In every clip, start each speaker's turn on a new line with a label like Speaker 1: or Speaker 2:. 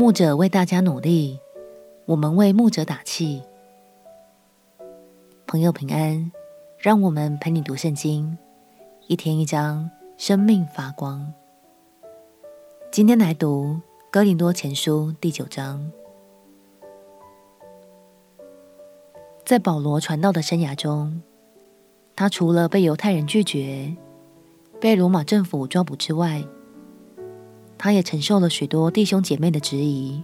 Speaker 1: 牧者为大家努力，我们为牧者打气。朋友平安，让我们陪你读圣经，一天一章，生命发光。今天来读哥林多前书第九章。在保罗传道的生涯中，他除了被犹太人拒绝，被罗马政府抓捕之外，他也承受了许多弟兄姐妹的质疑，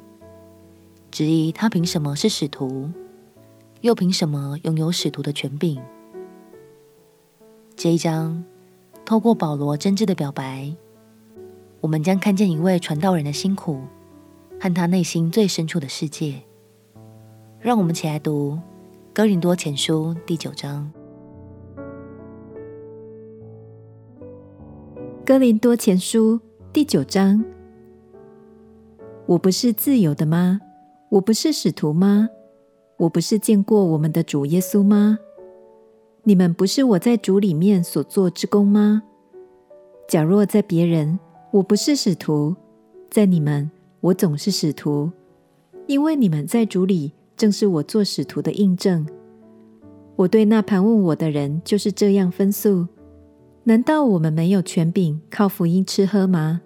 Speaker 1: 质疑他凭什么是使徒，又凭什么拥有使徒的权柄。这一章，透过保罗真挚的表白，我们将看见一位传道人的辛苦和他内心最深处的世界。让我们起来读《哥林多前书》第九章，《
Speaker 2: 哥林多前书》。第九章，我不是自由的吗？我不是使徒吗？我不是见过我们的主耶稣吗？你们不是我在主里面所做之工吗？假若在别人，我不是使徒；在你们，我总是使徒，因为你们在主里正是我做使徒的印证。我对那盘问我的人就是这样分诉：难道我们没有权柄靠福音吃喝吗？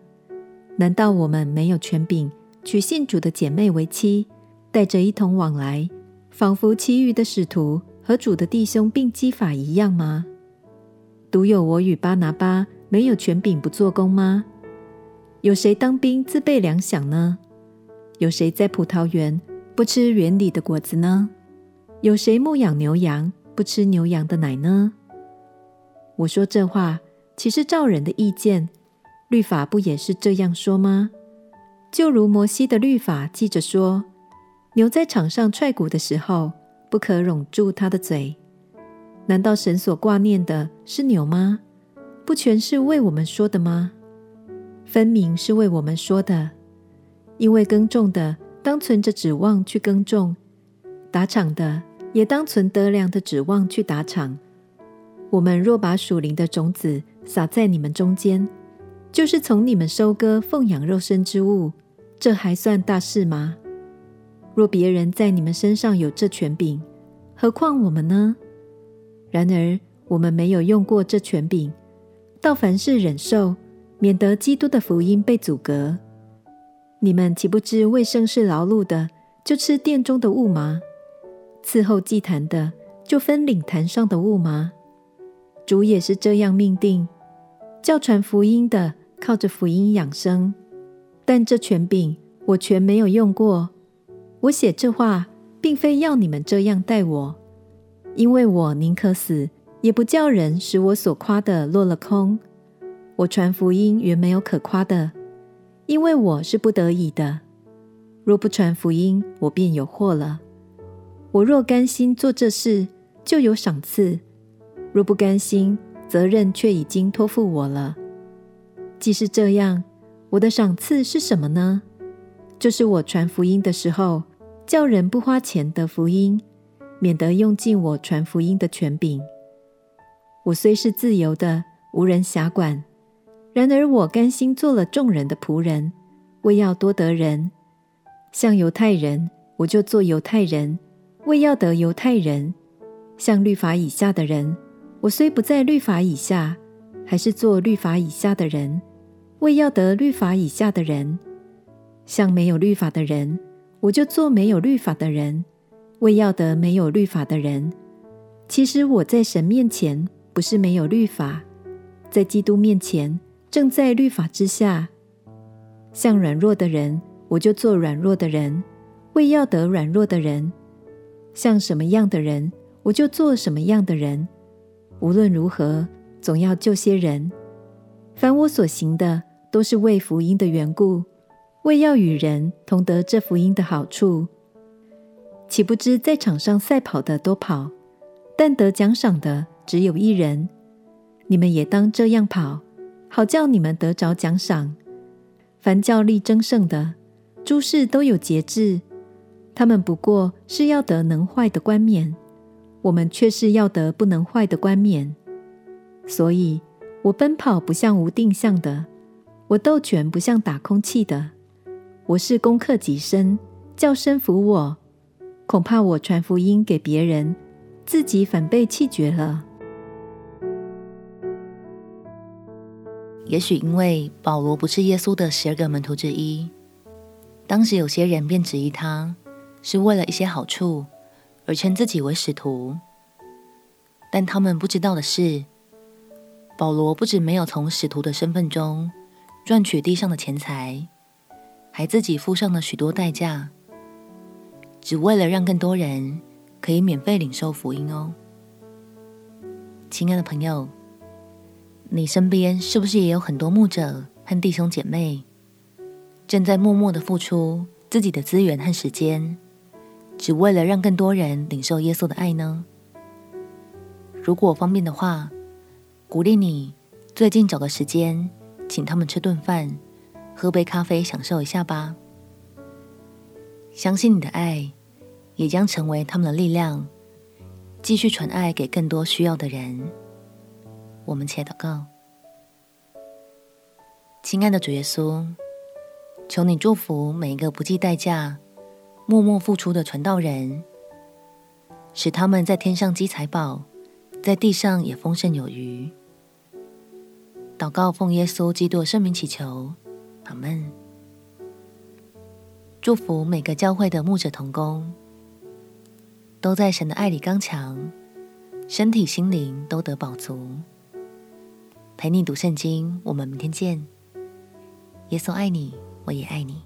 Speaker 2: 难道我们没有权柄娶信主的姐妹为妻，带着一同往来，仿佛其余的使徒和主的弟兄并基法一样吗？独有我与巴拿巴没有权柄不做工吗？有谁当兵自备粮饷呢？有谁在葡萄园不吃园里的果子呢？有谁牧养牛羊不吃牛羊的奶呢？我说这话，岂是照人的意见？律法不也是这样说吗？就如摩西的律法记着说，牛在场上踹谷的时候，不可拢住它的嘴。难道神所挂念的是牛吗？不全是为我们说的吗？分明是为我们说的。因为耕种的当存着指望去耕种，打场的也当存得粮的指望去打场。我们若把属灵的种子撒在你们中间，就是从你们收割奉养肉身之物，这还算大事吗？若别人在你们身上有这权柄，何况我们呢？然而我们没有用过这权柄，倒凡事忍受，免得基督的福音被阻隔。你们岂不知为圣事劳碌的，就吃殿中的物吗？伺候祭坛的，就分领坛上的物吗？主也是这样命定，叫传福音的。靠着福音养生，但这权柄我全没有用过。我写这话，并非要你们这样待我，因为我宁可死，也不叫人使我所夸的落了空。我传福音原没有可夸的，因为我是不得已的。若不传福音，我便有祸了。我若甘心做这事，就有赏赐；若不甘心，责任却已经托付我了。既是这样，我的赏赐是什么呢？就是我传福音的时候，叫人不花钱得福音，免得用尽我传福音的权柄。我虽是自由的，无人辖管，然而我甘心做了众人的仆人，为要多得人。像犹太人，我就做犹太人，为要得犹太人；像律法以下的人，我虽不在律法以下，还是做律法以下的人。为要得律法以下的人，像没有律法的人，我就做没有律法的人；为要得没有律法的人，其实我在神面前不是没有律法，在基督面前正在律法之下。像软弱的人，我就做软弱的人；为要得软弱的人，像什么样的人，我就做什么样的人。无论如何，总要救些人。凡我所行的，都是为福音的缘故，为要与人同得这福音的好处。岂不知在场上赛跑的都跑，但得奖赏的只有一人。你们也当这样跑，好叫你们得着奖赏。凡教力争胜的，诸事都有节制。他们不过是要得能坏的冠冕，我们却是要得不能坏的冠冕。所以我奔跑不像无定向的。我斗拳不像打空气的，我是攻克己身，叫身服我，恐怕我传福音给别人，自己反被气绝了。
Speaker 1: 也许因为保罗不是耶稣的十二个门徒之一，当时有些人便质疑他是为了一些好处而称自己为使徒。但他们不知道的是，保罗不止没有从使徒的身份中赚取地上的钱财，还自己付上了许多代价，只为了让更多人可以免费领受福音哦。亲爱的朋友，你身边是不是也有很多牧者和弟兄姐妹，正在默默的付出自己的资源和时间，只为了让更多人领受耶稣的爱呢？如果方便的话，鼓励你最近找个时间，请他们吃顿饭，喝杯咖啡，享受一下吧。相信你的爱也将成为他们的力量，继续传爱给更多需要的人。我们且祷告：亲爱的主耶稣，求你祝福每一个不计代价、默默付出的传道人，使他们在天上积财宝。在地上也丰盛有余。祷告奉耶稣基督的圣名祈求，阿门。祝福每个教会的牧者同工，都在神的爱里刚强，身体心灵都得饱足。陪你读圣经，我们明天见。耶稣爱你，我也爱你。